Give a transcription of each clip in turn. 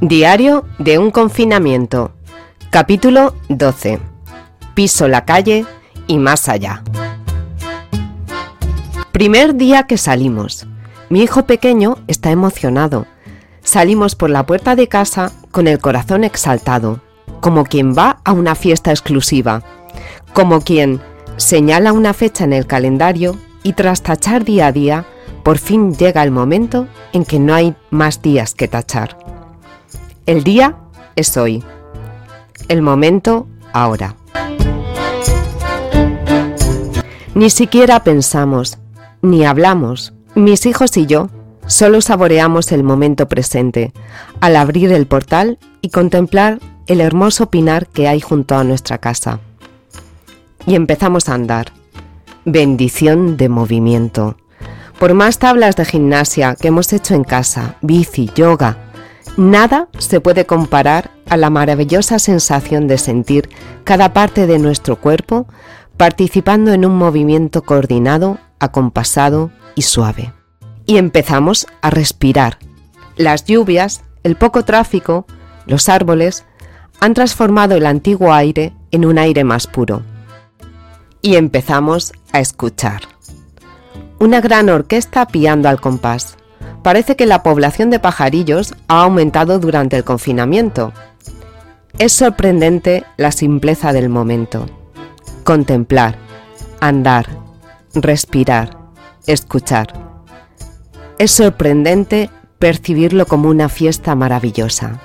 Diario de un confinamiento. Capítulo 12. Piso la calle y más allá. Primer día que salimos. Mi hijo pequeño está emocionado. Salimos por la puerta de casa con el corazón exaltado, como quien va a una fiesta exclusiva, como quien señala una fecha en el calendario y tras tachar día a día, por fin llega el momento en que no hay más días que tachar. El día es hoy. El momento ahora. Ni siquiera pensamos, ni hablamos. Mis hijos y yo solo saboreamos el momento presente al abrir el portal y contemplar el hermoso pinar que hay junto a nuestra casa. Y empezamos a andar. Bendición de movimiento. Por más tablas de gimnasia que hemos hecho en casa, bici, yoga, nada se puede comparar a la maravillosa sensación de sentir cada parte de nuestro cuerpo participando en un movimiento coordinado, acompasado y suave. Y empezamos a respirar. Las lluvias, el poco tráfico, los árboles han transformado el antiguo aire en un aire más puro. Y empezamos a escuchar una gran orquesta piando al compás. Parece que la población de pajarillos ha aumentado durante el confinamiento. Es sorprendente la simpleza del momento. Contemplar, andar, respirar, escuchar. Es sorprendente percibirlo como una fiesta maravillosa.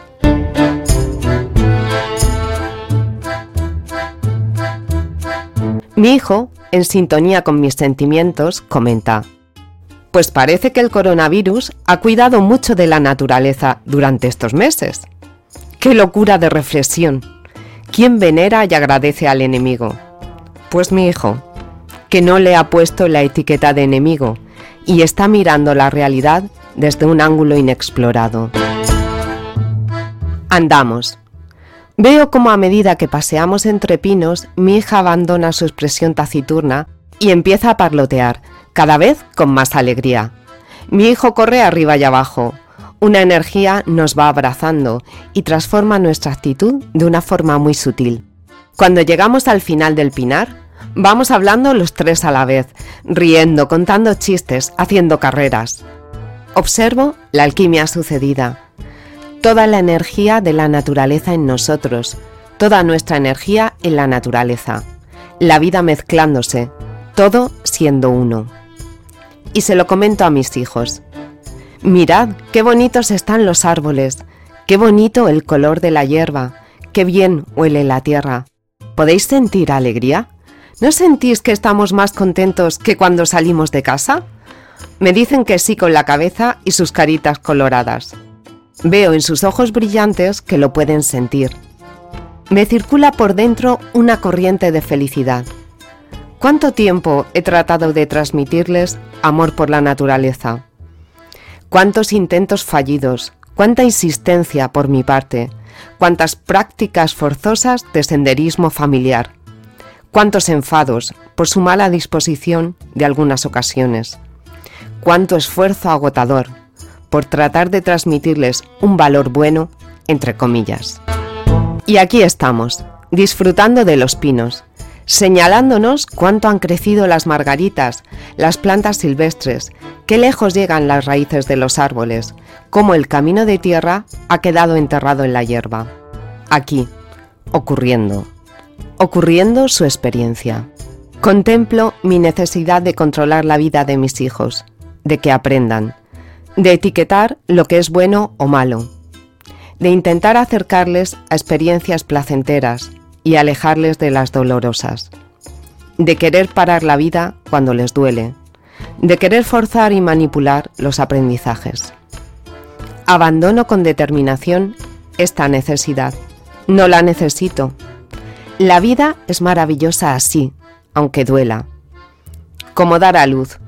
Mi hijo en sintonía con mis sentimientos, comenta, Pues parece que el coronavirus ha cuidado mucho de la naturaleza durante estos meses. ¡Qué locura de reflexión! ¿Quién venera y agradece al enemigo? Pues mi hijo, que no le ha puesto la etiqueta de enemigo y está mirando la realidad desde un ángulo inexplorado. Andamos. Veo como a medida que paseamos entre pinos, mi hija abandona su expresión taciturna y empieza a parlotear, cada vez con más alegría. Mi hijo corre arriba y abajo. Una energía nos va abrazando y transforma nuestra actitud de una forma muy sutil. Cuando llegamos al final del pinar, vamos hablando los tres a la vez, riendo, contando chistes, haciendo carreras. Observo la alquimia sucedida toda la energía de la naturaleza en nosotros, toda nuestra energía en la naturaleza, la vida mezclándose, todo siendo uno. Y se lo comento a mis hijos. Mirad qué bonitos están los árboles, qué bonito el color de la hierba, qué bien huele la tierra. ¿Podéis sentir alegría? ¿No sentís que estamos más contentos que cuando salimos de casa? Me dicen que sí con la cabeza y sus caritas coloradas. Veo en sus ojos brillantes que lo pueden sentir. Me circula por dentro una corriente de felicidad. ¿Cuánto tiempo he tratado de transmitirles amor por la naturaleza? ¿Cuántos intentos fallidos? ¿Cuánta insistencia por mi parte? ¿Cuántas prácticas forzosas de senderismo familiar? ¿Cuántos enfados por su mala disposición de algunas ocasiones? ¿Cuánto esfuerzo agotador por tratar de transmitirles un valor bueno, entre comillas. Y aquí estamos, disfrutando de los pinos, señalándonos cuánto han crecido las margaritas, las plantas silvestres, qué lejos llegan las raíces de los árboles, cómo el camino de tierra ha quedado enterrado en la hierba. Aquí, ocurriendo, ocurriendo su experiencia. Contemplo mi necesidad de controlar la vida de mis hijos, de que aprendan, de etiquetar lo que es bueno o malo, de intentar acercarles a experiencias placenteras y alejarles de las dolorosas, de querer parar la vida cuando les duele, de querer forzar y manipular los aprendizajes. Abandono con determinación esta necesidad. No la necesito. La vida es maravillosa así, aunque duela. Como dar a luz,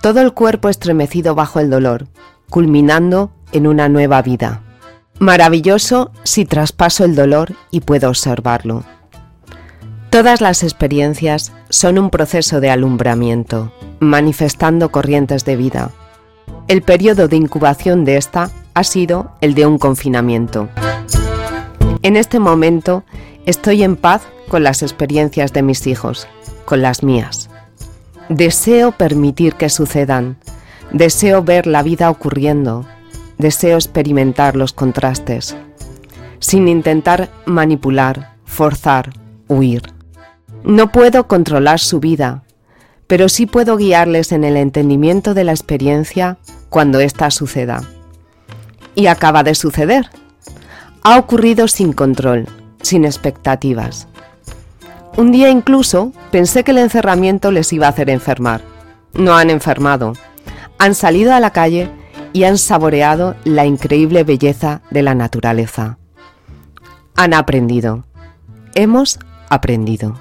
todo el cuerpo estremecido bajo el dolor, culminando en una nueva vida. Maravilloso si traspaso el dolor y puedo observarlo. Todas las experiencias son un proceso de alumbramiento, manifestando corrientes de vida. El periodo de incubación de esta ha sido el de un confinamiento. En este momento estoy en paz con las experiencias de mis hijos, con las mías. Deseo permitir que sucedan, deseo ver la vida ocurriendo, deseo experimentar los contrastes, sin intentar manipular, forzar, huir. No puedo controlar su vida, pero sí puedo guiarles en el entendimiento de la experiencia cuando ésta suceda. Y acaba de suceder. Ha ocurrido sin control, sin expectativas. Un día incluso pensé que el encerramiento les iba a hacer enfermar. No han enfermado. Han salido a la calle y han saboreado la increíble belleza de la naturaleza. Han aprendido. Hemos aprendido.